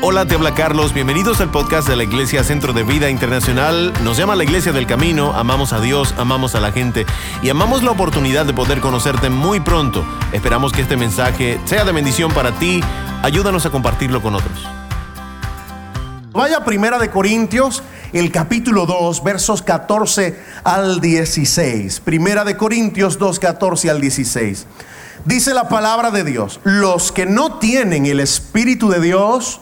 Hola, te habla Carlos. Bienvenidos al podcast de la Iglesia Centro de Vida Internacional. Nos llama la Iglesia del Camino. Amamos a Dios, amamos a la gente y amamos la oportunidad de poder conocerte muy pronto. Esperamos que este mensaje sea de bendición para ti. Ayúdanos a compartirlo con otros. Vaya primera de Corintios, el capítulo 2, versos 14 al 16. Primera de Corintios 2, 14 al 16. Dice la palabra de Dios, los que no tienen el Espíritu de Dios,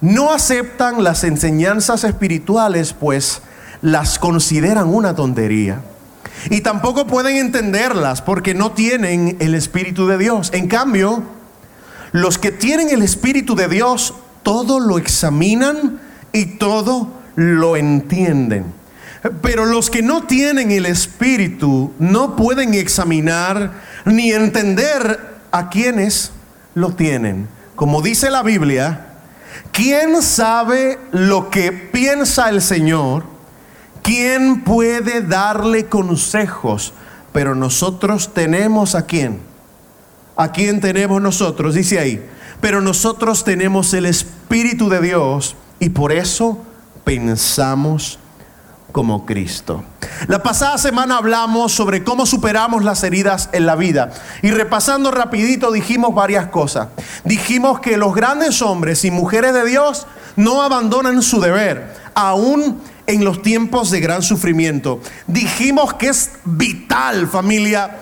no aceptan las enseñanzas espirituales, pues las consideran una tontería. Y tampoco pueden entenderlas porque no tienen el Espíritu de Dios. En cambio, los que tienen el Espíritu de Dios, todo lo examinan y todo lo entienden. Pero los que no tienen el Espíritu no pueden examinar ni entender a quienes lo tienen. Como dice la Biblia, ¿Quién sabe lo que piensa el Señor? ¿Quién puede darle consejos? Pero nosotros tenemos a quién? ¿A quién tenemos nosotros? Dice ahí. Pero nosotros tenemos el Espíritu de Dios y por eso pensamos como Cristo. La pasada semana hablamos sobre cómo superamos las heridas en la vida y repasando rapidito dijimos varias cosas. Dijimos que los grandes hombres y mujeres de Dios no abandonan su deber, aún en los tiempos de gran sufrimiento. Dijimos que es vital, familia,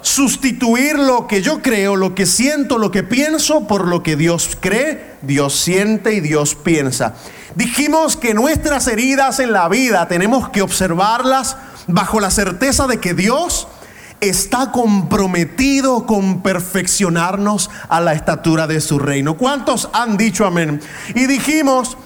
sustituir lo que yo creo, lo que siento, lo que pienso por lo que Dios cree, Dios siente y Dios piensa. Dijimos que nuestras heridas en la vida tenemos que observarlas bajo la certeza de que Dios está comprometido con perfeccionarnos a la estatura de su reino. ¿Cuántos han dicho amén? Y dijimos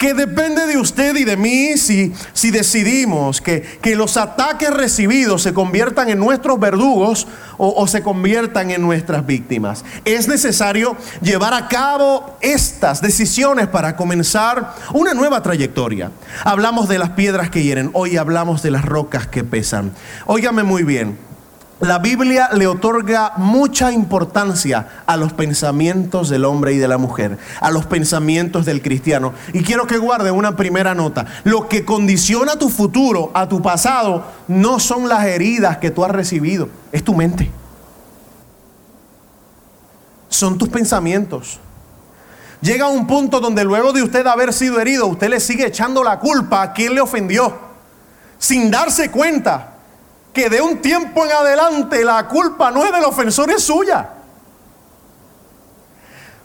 que depende de usted y de mí si, si decidimos que, que, los ataques recibidos se conviertan en nuestros verdugos o, o se conviertan en nuestras víctimas. Es necesario llevar a cabo estas decisiones para comenzar una nueva trayectoria. Hablamos de las piedras que hieren, hoy hablamos de las rocas que pesan. Óigame muy bien. La Biblia le otorga mucha importancia a los pensamientos del hombre y de la mujer, a los pensamientos del cristiano. Y quiero que guarde una primera nota. Lo que condiciona tu futuro, a tu pasado, no son las heridas que tú has recibido, es tu mente. Son tus pensamientos. Llega un punto donde luego de usted haber sido herido, usted le sigue echando la culpa a quien le ofendió, sin darse cuenta que de un tiempo en adelante la culpa no es del ofensor, es suya.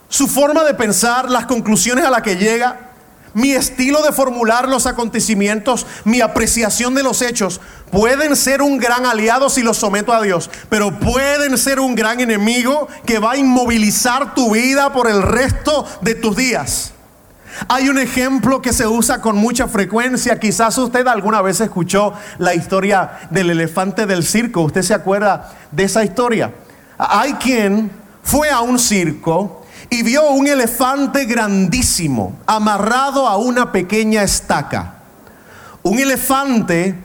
Su forma de pensar, las conclusiones a las que llega, mi estilo de formular los acontecimientos, mi apreciación de los hechos, pueden ser un gran aliado si los someto a Dios, pero pueden ser un gran enemigo que va a inmovilizar tu vida por el resto de tus días. Hay un ejemplo que se usa con mucha frecuencia. Quizás usted alguna vez escuchó la historia del elefante del circo. ¿Usted se acuerda de esa historia? Hay quien fue a un circo y vio un elefante grandísimo amarrado a una pequeña estaca. Un elefante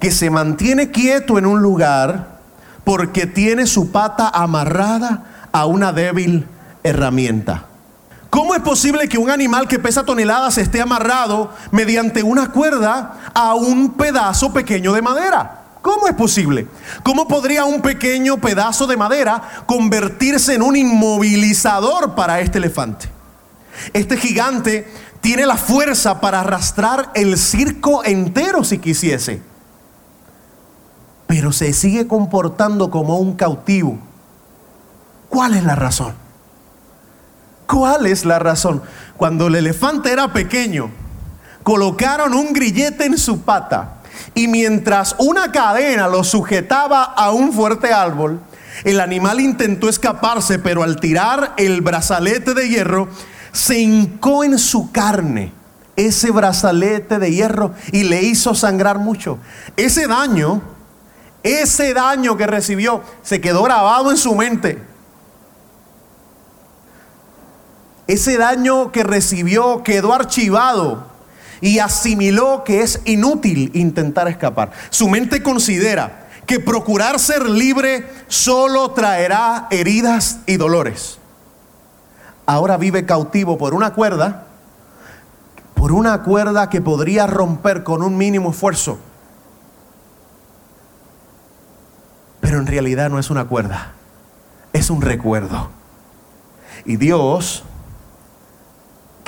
que se mantiene quieto en un lugar porque tiene su pata amarrada a una débil herramienta. ¿Cómo es posible que un animal que pesa toneladas esté amarrado mediante una cuerda a un pedazo pequeño de madera? ¿Cómo es posible? ¿Cómo podría un pequeño pedazo de madera convertirse en un inmovilizador para este elefante? Este gigante tiene la fuerza para arrastrar el circo entero si quisiese, pero se sigue comportando como un cautivo. ¿Cuál es la razón? ¿Cuál es la razón? Cuando el elefante era pequeño, colocaron un grillete en su pata y mientras una cadena lo sujetaba a un fuerte árbol, el animal intentó escaparse, pero al tirar el brazalete de hierro, se hincó en su carne ese brazalete de hierro y le hizo sangrar mucho. Ese daño, ese daño que recibió, se quedó grabado en su mente. Ese daño que recibió quedó archivado y asimiló que es inútil intentar escapar. Su mente considera que procurar ser libre solo traerá heridas y dolores. Ahora vive cautivo por una cuerda por una cuerda que podría romper con un mínimo esfuerzo. Pero en realidad no es una cuerda, es un recuerdo. Y Dios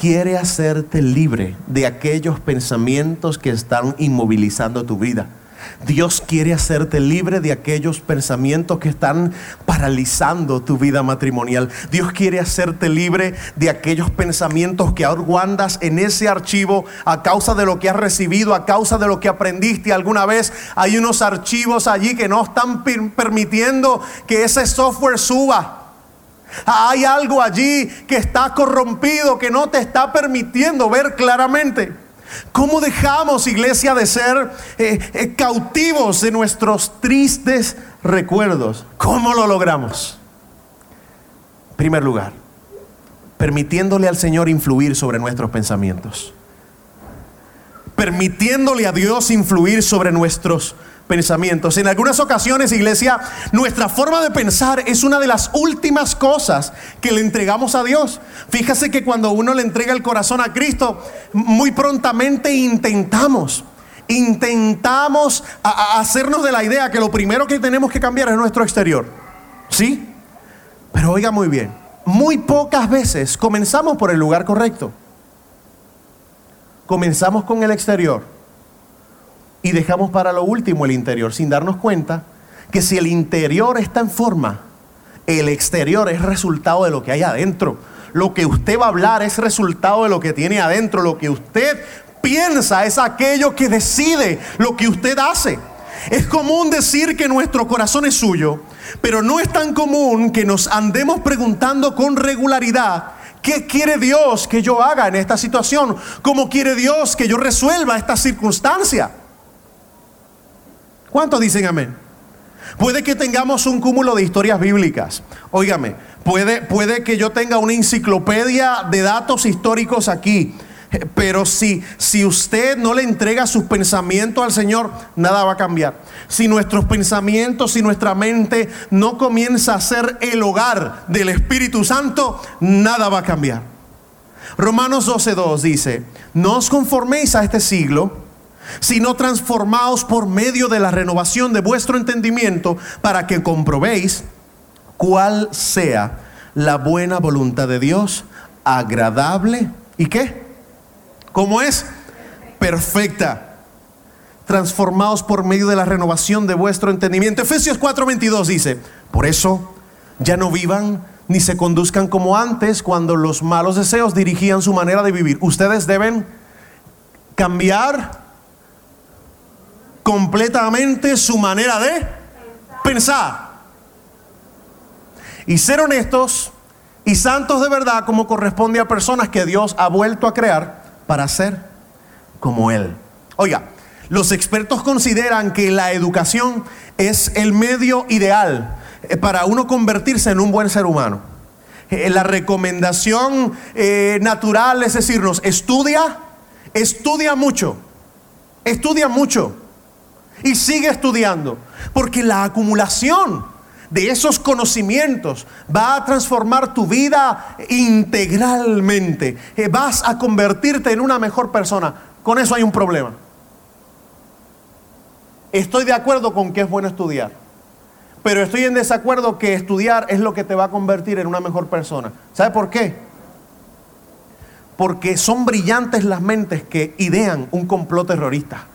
quiere hacerte libre de aquellos pensamientos que están inmovilizando tu vida. Dios quiere hacerte libre de aquellos pensamientos que están paralizando tu vida matrimonial. Dios quiere hacerte libre de aquellos pensamientos que ahora guardas en ese archivo a causa de lo que has recibido, a causa de lo que aprendiste alguna vez. Hay unos archivos allí que no están permitiendo que ese software suba. Hay algo allí que está corrompido, que no te está permitiendo ver claramente. ¿Cómo dejamos, iglesia, de ser eh, eh, cautivos de nuestros tristes recuerdos? ¿Cómo lo logramos? En primer lugar, permitiéndole al Señor influir sobre nuestros pensamientos. Permitiéndole a Dios influir sobre nuestros pensamientos. En algunas ocasiones, iglesia, nuestra forma de pensar es una de las últimas cosas que le entregamos a Dios. Fíjese que cuando uno le entrega el corazón a Cristo, muy prontamente intentamos intentamos hacernos de la idea que lo primero que tenemos que cambiar es nuestro exterior. ¿Sí? Pero oiga muy bien, muy pocas veces comenzamos por el lugar correcto. Comenzamos con el exterior y dejamos para lo último el interior, sin darnos cuenta que si el interior está en forma, el exterior es resultado de lo que hay adentro. Lo que usted va a hablar es resultado de lo que tiene adentro. Lo que usted piensa es aquello que decide lo que usted hace. Es común decir que nuestro corazón es suyo, pero no es tan común que nos andemos preguntando con regularidad ¿Qué quiere Dios que yo haga en esta situación? ¿Cómo quiere Dios que yo resuelva esta circunstancia? ¿Cuántos dicen amén? Puede que tengamos un cúmulo de historias bíblicas. Óigame, puede, puede que yo tenga una enciclopedia de datos históricos aquí. Pero si, si usted no le entrega sus pensamientos al Señor, nada va a cambiar. Si nuestros pensamientos, si nuestra mente no comienza a ser el hogar del Espíritu Santo, nada va a cambiar. Romanos 12.2 dice, no os conforméis a este siglo, sino transformaos por medio de la renovación de vuestro entendimiento para que comprobéis cuál sea la buena voluntad de Dios, agradable y qué? ¿Cómo es? Perfecta. Transformaos por medio de la renovación de vuestro entendimiento. Efesios 4:22 dice, por eso ya no vivan ni se conduzcan como antes cuando los malos deseos dirigían su manera de vivir. Ustedes deben cambiar completamente su manera de pensar. Y ser honestos y santos de verdad como corresponde a personas que Dios ha vuelto a crear para ser como Él. Oiga, los expertos consideran que la educación es el medio ideal eh, para uno convertirse en un buen ser humano. Eh, la recomendación eh, natural es decirnos, estudia, estudia mucho, estudia mucho y sigue estudiando, porque la acumulación de esos conocimientos va a transformar tu vida integralmente. Eh, vas a convertirte en una mejor persona. Con eso hay un problema. Estoy de acuerdo con que es bueno estudiar, pero estoy en desacuerdo que estudiar es lo que te va a convertir en una mejor persona. ¿Sabe por qué? Porque son brillantes las mentes que idean un complot terrorista.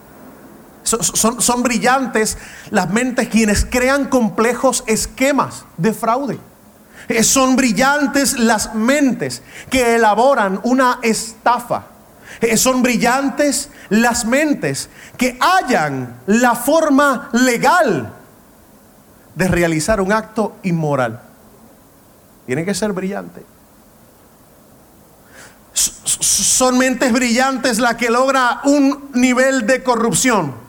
Son, brillantes las mentes quienes crean complejos esquemas de fraude. Eh, son brillantes las mentes que elaboran una estafa. Eh, son brillantes las mentes que hallan la forma legal de realizar un acto inmoral. Tiene que ser brillante. Son mentes brillantes las que logra un nivel de corrupción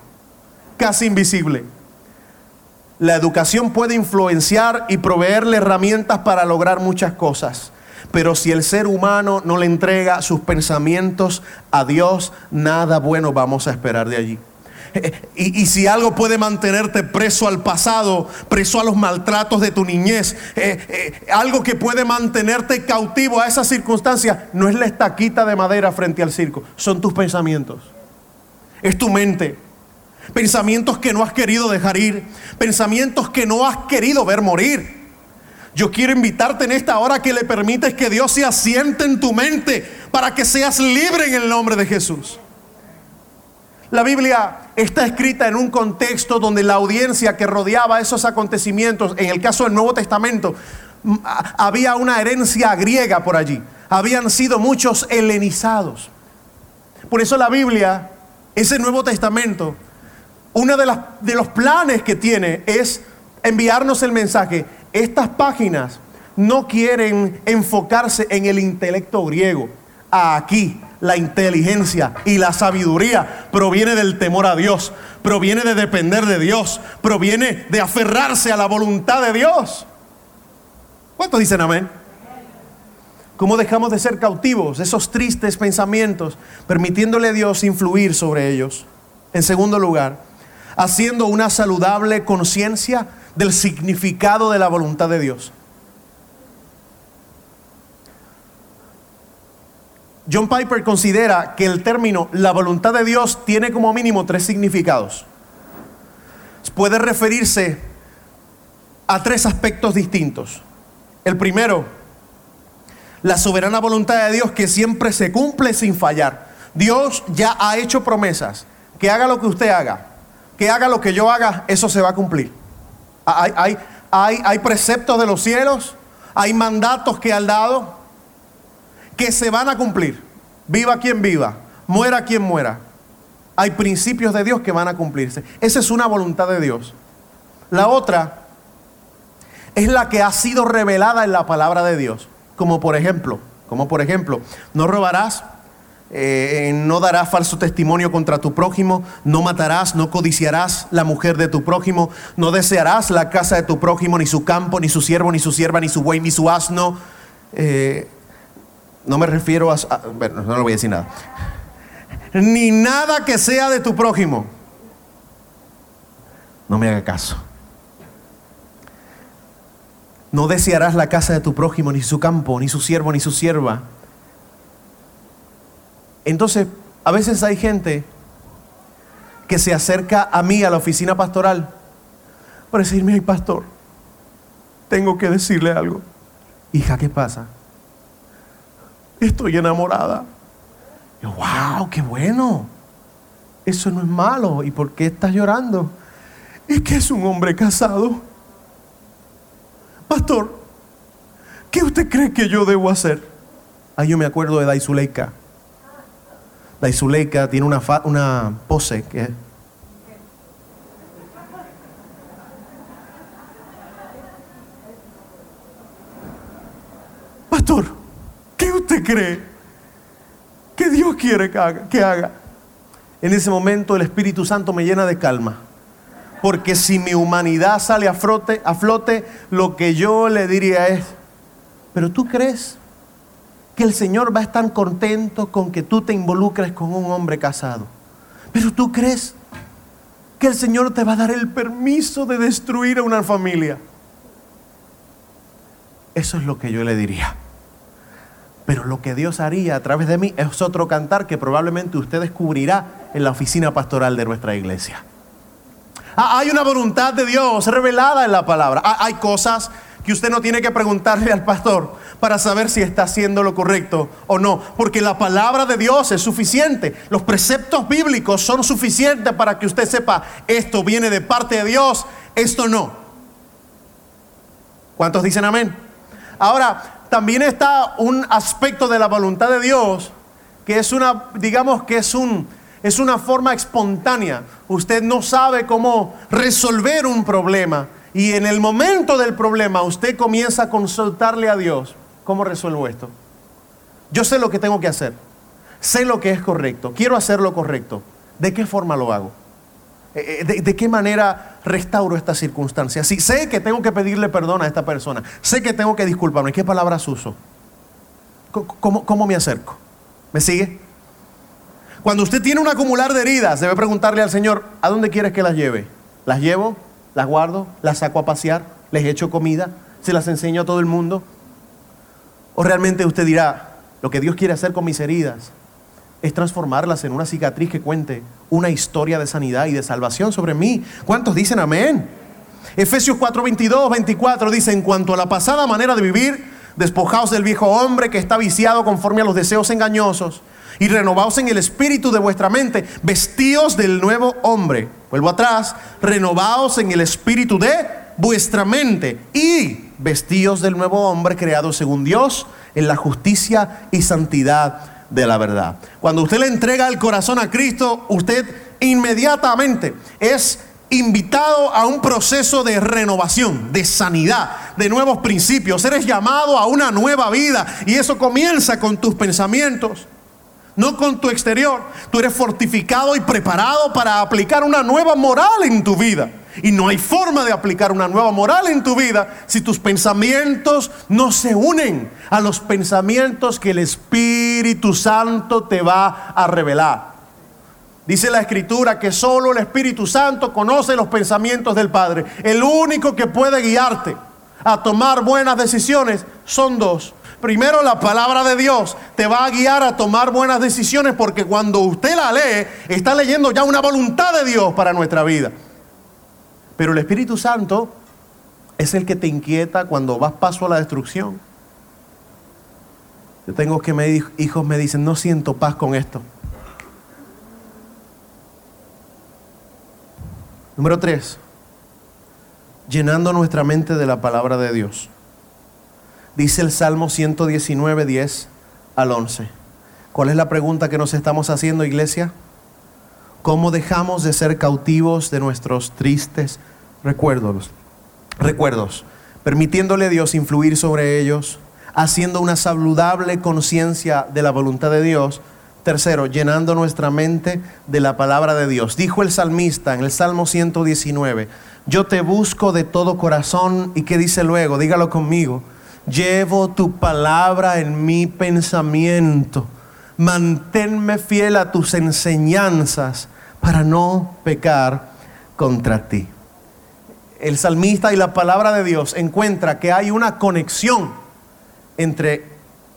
casi invisible. La educación puede influenciar y proveerle herramientas para lograr muchas cosas. Pero si el ser humano no le entrega sus pensamientos a Dios, nada bueno vamos a esperar de allí. Y, si algo puede mantenerte preso al pasado, preso a los maltratos de tu niñez, eh, eh, algo que puede mantenerte cautivo a esas circunstancias, no es la estaquita de madera frente al circo, son tus pensamientos. Es tu mente. Pensamientos que no has querido dejar ir, pensamientos que no has querido ver morir. Yo quiero invitarte en esta hora que le permites que Dios se asiente en tu mente para que seas libre en el nombre de Jesús. La Biblia está escrita en un contexto donde la audiencia que rodeaba esos acontecimientos, en el caso del Nuevo Testamento, había una herencia griega por allí. Habían sido muchos helenizados. Por eso la Biblia, ese Nuevo Testamento, uno de, los planes que tiene es enviarnos el mensaje. Estas páginas no quieren enfocarse en el intelecto griego. Aquí la inteligencia y la sabiduría proviene del temor a Dios, proviene de depender de Dios, proviene de aferrarse a la voluntad de Dios. ¿Cuántos dicen amén? ¿Cómo dejamos de ser cautivos esos tristes pensamientos, permitiéndole a Dios influir sobre ellos? En segundo lugar, haciendo una saludable conciencia del significado de la voluntad de Dios. John Piper considera que el término la voluntad de Dios tiene como mínimo tres significados. Puede referirse a tres aspectos distintos. El primero, la soberana voluntad de Dios que siempre se cumple sin fallar. Dios ya ha hecho promesas. Que haga lo que usted haga, que haga lo que yo haga, eso se va a cumplir. Hay, hay, hay, hay preceptos de los cielos, hay mandatos que ha dado, que se van a cumplir. Viva quien viva, muera quien muera. Hay principios de Dios que van a cumplirse. Esa es una voluntad de Dios. La otra es la que ha sido revelada en la palabra de Dios. Como por ejemplo, como por ejemplo, no robarás, eh, no darás falso testimonio contra tu prójimo, no matarás, no codiciarás la mujer de tu prójimo, no desearás la casa de tu prójimo, ni su campo, ni su siervo, ni su sierva, ni su buey, ni su asno. Eh, no me refiero a, Bueno, no le voy a decir nada. Ni nada que sea de tu prójimo. No me haga caso. No desearás la casa de tu prójimo, ni su campo, ni su siervo, ni su sierva. Entonces, a veces hay gente que se acerca a mí, a la oficina pastoral, para decirme, ay pastor, tengo que decirle algo. Hija, ¿qué pasa? estoy enamorada. Yo, wow, qué bueno. Eso no es malo. ¿Y por qué estás llorando? Es que es un hombre casado. Pastor, ¿qué usted cree que yo debo hacer? Ahí yo me acuerdo de Daisuleika. Daisuleika tiene una, una pose que Pastor, ¿Qué usted cree que Dios quiere que haga, que haga? En ese momento el Espíritu Santo me llena de calma. Porque si mi humanidad sale a flote, a flote, lo que yo le diría es, pero tú crees que el Señor va a estar contento con que tú te involucres con un hombre casado. Pero tú crees que el Señor te va a dar el permiso de destruir a una familia. Eso es lo que yo le diría. Pero lo que Dios haría a través de mí es otro cantar que probablemente usted descubrirá en la oficina pastoral de nuestra iglesia. Ah, hay una voluntad de Dios revelada en la palabra. Ah, hay cosas que usted no tiene que preguntarle al pastor para saber si está haciendo lo correcto o no, porque la palabra de Dios es suficiente. Los preceptos bíblicos son suficientes para que usted sepa, esto viene de parte de Dios, esto no. ¿Cuántos dicen amén? Ahora, también está un aspecto de la voluntad de Dios que es una, digamos que es un, es una forma espontánea. Usted no sabe cómo resolver un problema y en el momento del problema usted comienza a consultarle a Dios. ¿Cómo resuelvo esto? Yo sé lo que tengo que hacer. Sé lo que es correcto. Quiero hacer lo correcto. ¿De qué forma lo hago? Eh, eh, ¿De, qué manera restauro esta circunstancia? Si sé que tengo que pedirle perdón a esta persona, sé que tengo que disculparme, ¿qué palabras uso? ¿Cómo, cómo me acerco? ¿Me sigue? Cuando usted tiene un acumular de heridas, debe preguntarle al Señor, ¿a dónde quieres que las lleve? ¿Las llevo? ¿Las guardo? ¿Las saco a pasear? ¿Les echo comida? ¿Se las enseño a todo el mundo? ¿O realmente usted dirá, lo que Dios quiere hacer con mis heridas es transformarlas en una cicatriz que cuente una historia de sanidad y de salvación sobre mí? ¿Cuántos dicen amén? Efesios 4, 22, 24 dice, en cuanto a la pasada manera de vivir, despojaos del viejo hombre que está viciado conforme a los deseos engañosos y renovaos en el espíritu de vuestra mente, vestíos del nuevo hombre. Vuelvo atrás, renovaos en el espíritu de vuestra mente y vestíos del nuevo hombre creado según Dios en la justicia y santidad de la verdad. Cuando usted le entrega el corazón a Cristo, usted inmediatamente es invitado a un proceso de renovación, de sanidad, de nuevos principios. Eres llamado a una nueva vida y eso comienza con tus pensamientos no con tu exterior. Tú eres fortificado y preparado para aplicar una nueva moral en tu vida. Y no hay forma de aplicar una nueva moral en tu vida si tus pensamientos no se unen a los pensamientos que el Espíritu Santo te va a revelar. Dice la escritura que solo el Espíritu Santo conoce los pensamientos del Padre. El único que puede guiarte a tomar buenas decisiones son dos. Primero la palabra de Dios te va a guiar a tomar buenas decisiones porque cuando usted la lee, está leyendo ya una voluntad de Dios para nuestra vida. Pero el Espíritu Santo es el que te inquieta cuando vas paso a la destrucción. Yo tengo que me, hijos me dicen, no siento paz con esto. Número tres, llenando nuestra mente de la palabra de Dios. Dice el Salmo 119, 10 al 11. ¿Cuál es la pregunta que nos estamos haciendo, iglesia? ¿Cómo dejamos de ser cautivos de nuestros tristes recuerdos? Recuerdos, permitiéndole a Dios influir sobre ellos, haciendo una saludable conciencia de la voluntad de Dios. Tercero, llenando nuestra mente de la palabra de Dios. Dijo el salmista en el Salmo 119, yo te busco de todo corazón. ¿Y qué dice luego? Dígalo conmigo Llevo tu palabra en mi pensamiento. Manténme fiel a tus enseñanzas para no pecar contra ti. El salmista y la palabra de Dios encuentra que hay una conexión entre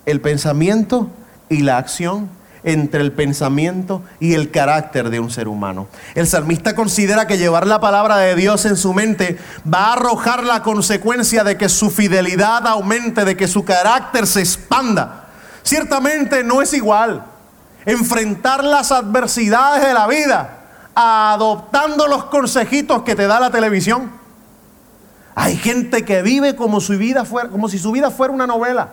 el pensamiento y la acción entre el pensamiento y el carácter de un ser humano. El salmista considera que llevar la palabra de Dios en su mente va a arrojar la consecuencia de que su fidelidad aumente, de que su carácter se expanda. Ciertamente no es igual enfrentar las adversidades de la vida adoptando los consejitos que te da la televisión. Hay gente que vive como, su vida como si su vida fuera una novela.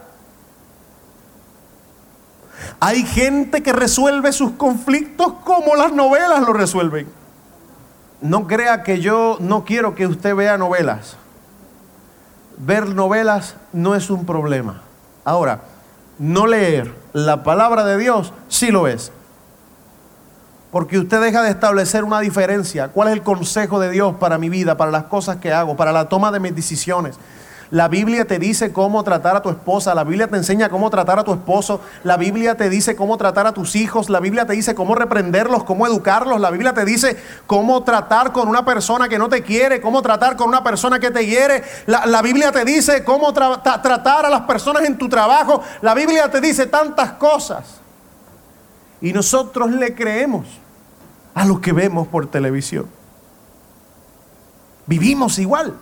Hay gente que resuelve sus conflictos como las novelas lo resuelven. No crea que yo no quiero que usted vea novelas. Ver novelas no es un problema. Ahora, no leer la palabra de Dios sí lo es. Porque usted deja de establecer una diferencia. ¿Cuál es el consejo de Dios para mi vida, para las cosas que hago, para la toma de mis decisiones? La Biblia te dice cómo tratar a tu esposa, la Biblia te enseña cómo tratar a tu esposo, la Biblia te dice cómo tratar a tus hijos, la Biblia te dice cómo reprenderlos, cómo educarlos, la Biblia te dice cómo tratar con una persona que no te quiere, cómo tratar con una persona que te hiere, la, Biblia te dice cómo tratar a las personas en tu trabajo, la Biblia te dice tantas cosas. Y nosotros le creemos a lo que vemos por televisión. Vivimos igual.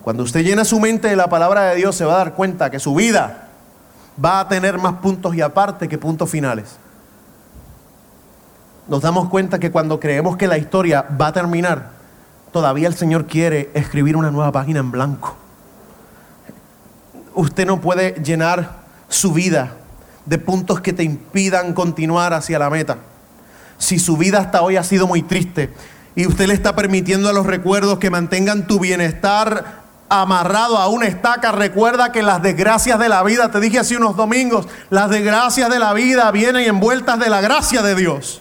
Cuando usted llena su mente de la palabra de Dios, se va a dar cuenta que su vida va a tener más puntos y aparte que puntos finales. Nos damos cuenta que cuando creemos que la historia va a terminar, todavía el Señor quiere escribir una nueva página en blanco. Usted no puede llenar su vida de puntos que te impidan continuar hacia la meta. Si su vida hasta hoy ha sido muy triste y usted le está permitiendo a los recuerdos que mantengan tu bienestar amarrado a una estaca. Recuerda que las desgracias de la vida, te dije hace unos domingos, las desgracias de la vida vienen envueltas de la gracia de Dios.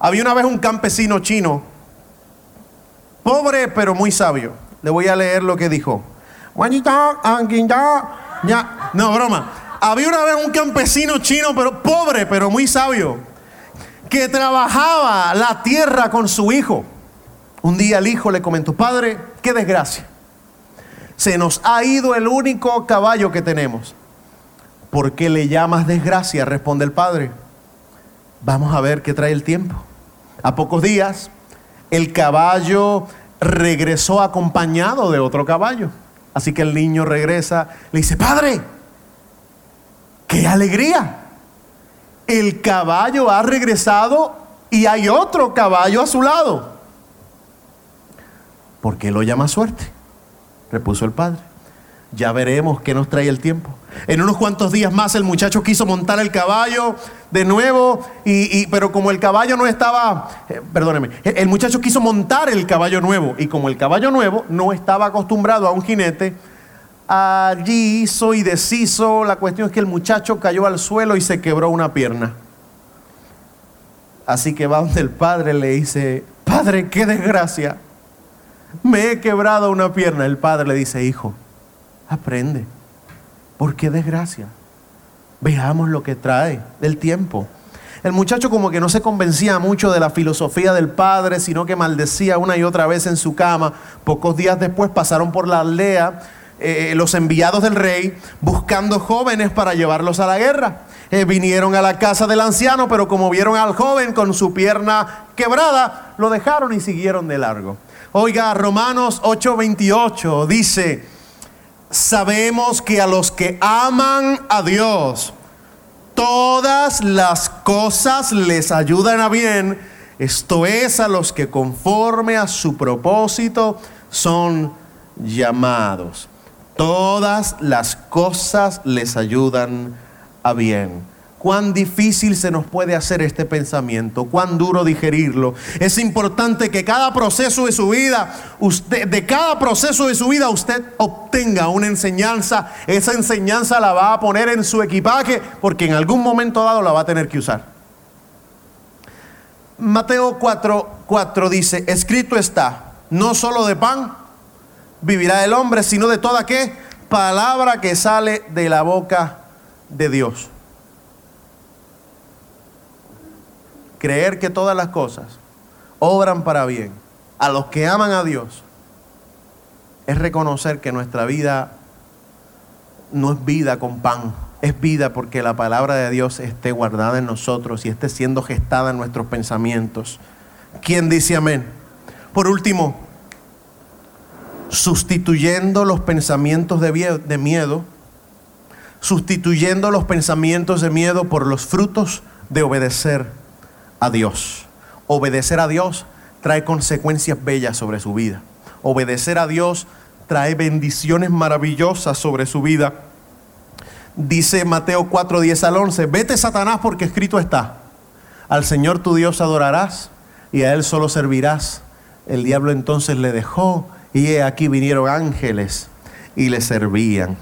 Había una vez un campesino chino, pobre pero muy sabio. Le voy a leer lo que dijo. No, broma. Había una vez un campesino chino, pero pobre, pero muy sabio, que trabajaba la tierra con su hijo. Un día el hijo le comentó, padre, qué desgracia. Se nos ha ido el único caballo que tenemos. ¿Por qué le llamas desgracia? Responde el padre. Vamos a ver qué trae el tiempo. A pocos días, el caballo regresó acompañado de otro caballo. Así que el niño regresa, le dice, padre, ¡Qué alegría! El caballo ha regresado y hay otro caballo a su lado. ¿Por qué lo llama suerte? Repuso el padre. Ya veremos qué nos trae el tiempo. En unos cuantos días más el muchacho quiso montar el caballo de nuevo, y, pero como el caballo no estaba, eh, perdóneme, el muchacho quiso montar el caballo nuevo, y como el caballo nuevo no estaba acostumbrado a un jinete, allí hizo y deshizo. La cuestión es que el muchacho cayó al suelo y se quebró una pierna. Así que va donde el padre le dice, padre, qué desgracia. Me he quebrado una pierna. El padre le dice, hijo, aprende. ¿Por qué desgracia? Veamos lo que trae del tiempo. El muchacho como que no se convencía mucho de la filosofía del padre, sino que maldecía una y otra vez en su cama. Pocos días después pasaron por la aldea eh, los enviados del rey buscando jóvenes para llevarlos a la guerra. Eh, vinieron a la casa del anciano, pero como vieron al joven con su pierna quebrada, lo dejaron y siguieron de largo. Oiga, Romanos 8:28 dice, sabemos que a los que aman a Dios, todas las cosas les ayudan a bien, esto es a los que conforme a su propósito son llamados. Todas las cosas les ayudan a bien. Cuán difícil se nos puede hacer este pensamiento, cuán duro digerirlo. Es importante que cada proceso de su vida, usted, de cada proceso de su vida, usted obtenga una enseñanza. Esa enseñanza la va a poner en su equipaje porque en algún momento dado la va a tener que usar. Mateo 4, 4 dice, escrito está, no solo de pan vivirá el hombre, sino de toda qué palabra que sale de la boca de Dios. Creer que todas las cosas obran para bien a los que aman a Dios es reconocer que nuestra vida no es vida con pan, es vida porque la palabra de Dios esté guardada en nosotros y esté siendo gestada en nuestros pensamientos. ¿Quién dice amén? Por último, sustituyendo los pensamientos de miedo, sustituyendo los pensamientos de miedo por los frutos de obedecer a Dios. Obedecer a Dios trae consecuencias bellas sobre su vida. Obedecer a Dios trae bendiciones maravillosas sobre su vida. Dice Mateo 4, 10 al 11, vete Satanás porque escrito está, al Señor tu Dios adorarás y a Él solo servirás. El diablo entonces le dejó y aquí vinieron ángeles y le servían.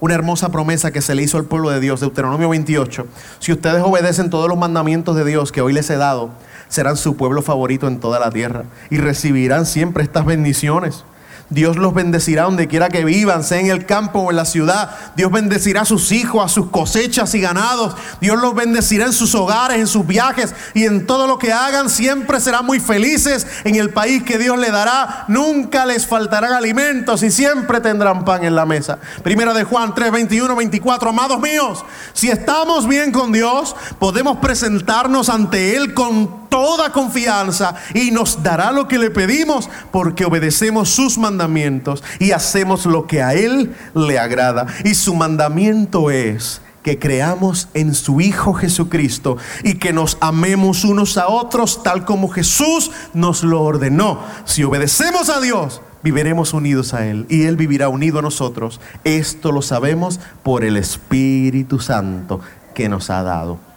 Una hermosa promesa que se le hizo al pueblo de Dios, Deuteronomio 28. Si ustedes obedecen todos los mandamientos de Dios que hoy les he dado, serán su pueblo favorito en toda la tierra y recibirán siempre estas bendiciones. Dios los bendecirá donde quiera que vivan, sea en el campo o en la ciudad. Dios bendecirá a sus hijos, a sus cosechas y ganados. Dios los bendecirá en sus hogares, en sus viajes y en todo lo que hagan. Siempre serán muy felices en el país que Dios le dará. Nunca les faltarán alimentos y siempre tendrán pan en la mesa. Primera de Juan 3, 21, 24. Amados míos, si estamos bien con Dios, podemos presentarnos ante Él con toda confianza y nos dará lo que le pedimos porque obedecemos sus mandamientos y hacemos lo que a Él le agrada. Y su mandamiento es que creamos en su Hijo Jesucristo y que nos amemos unos a otros tal como Jesús nos lo ordenó. Si obedecemos a Dios, viviremos unidos a Él y Él vivirá unido a nosotros. Esto lo sabemos por el Espíritu Santo que nos ha dado.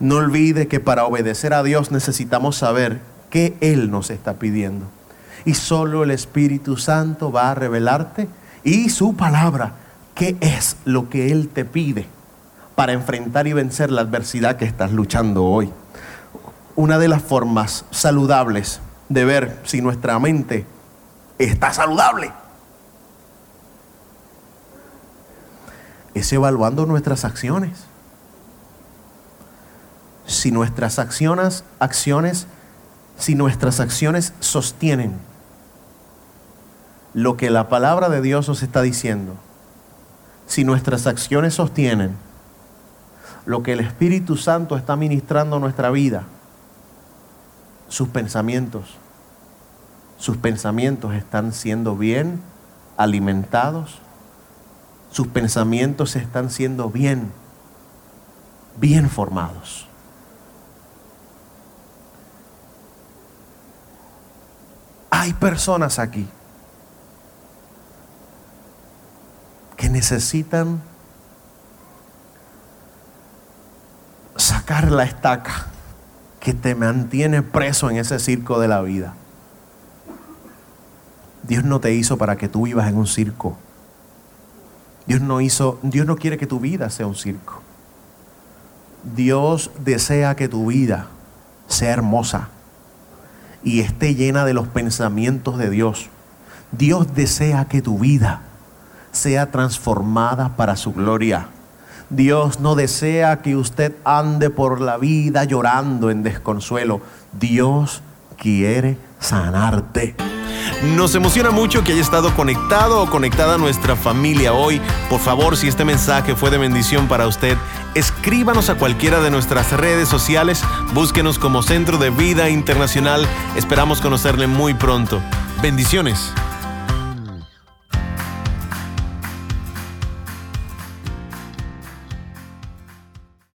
No olvide que para obedecer a Dios necesitamos saber qué Él nos está pidiendo. Y solo el Espíritu Santo va a revelarte y su palabra qué es lo que Él te pide para enfrentar y vencer la adversidad que estás luchando hoy. Una de las formas saludables de ver si nuestra mente está saludable es evaluando nuestras acciones. Si nuestras acciones, acciones, si nuestras acciones sostienen lo que la palabra de Dios nos está diciendo, si nuestras acciones sostienen lo que el Espíritu Santo está ministrando a nuestra vida, sus pensamientos, sus pensamientos están siendo bien alimentados, sus pensamientos están siendo bien, bien formados. Hay personas aquí que necesitan sacar la estaca que te mantiene preso en ese circo de la vida. Dios no te hizo para que tú vivas en un circo. Dios no hizo, Dios no quiere que tu vida sea un circo. Dios desea que tu vida sea hermosa y esté llena de los pensamientos de Dios. Dios desea que tu vida sea transformada para su gloria. Dios no desea que usted ande por la vida llorando en desconsuelo. Dios quiere sanarte. Nos emociona mucho que haya estado conectado o conectada a nuestra familia hoy. Por favor, si este mensaje fue de bendición para usted, escríbanos a cualquiera de nuestras redes sociales, búsquenos como Centro de Vida Internacional. Esperamos conocerle muy pronto. Bendiciones.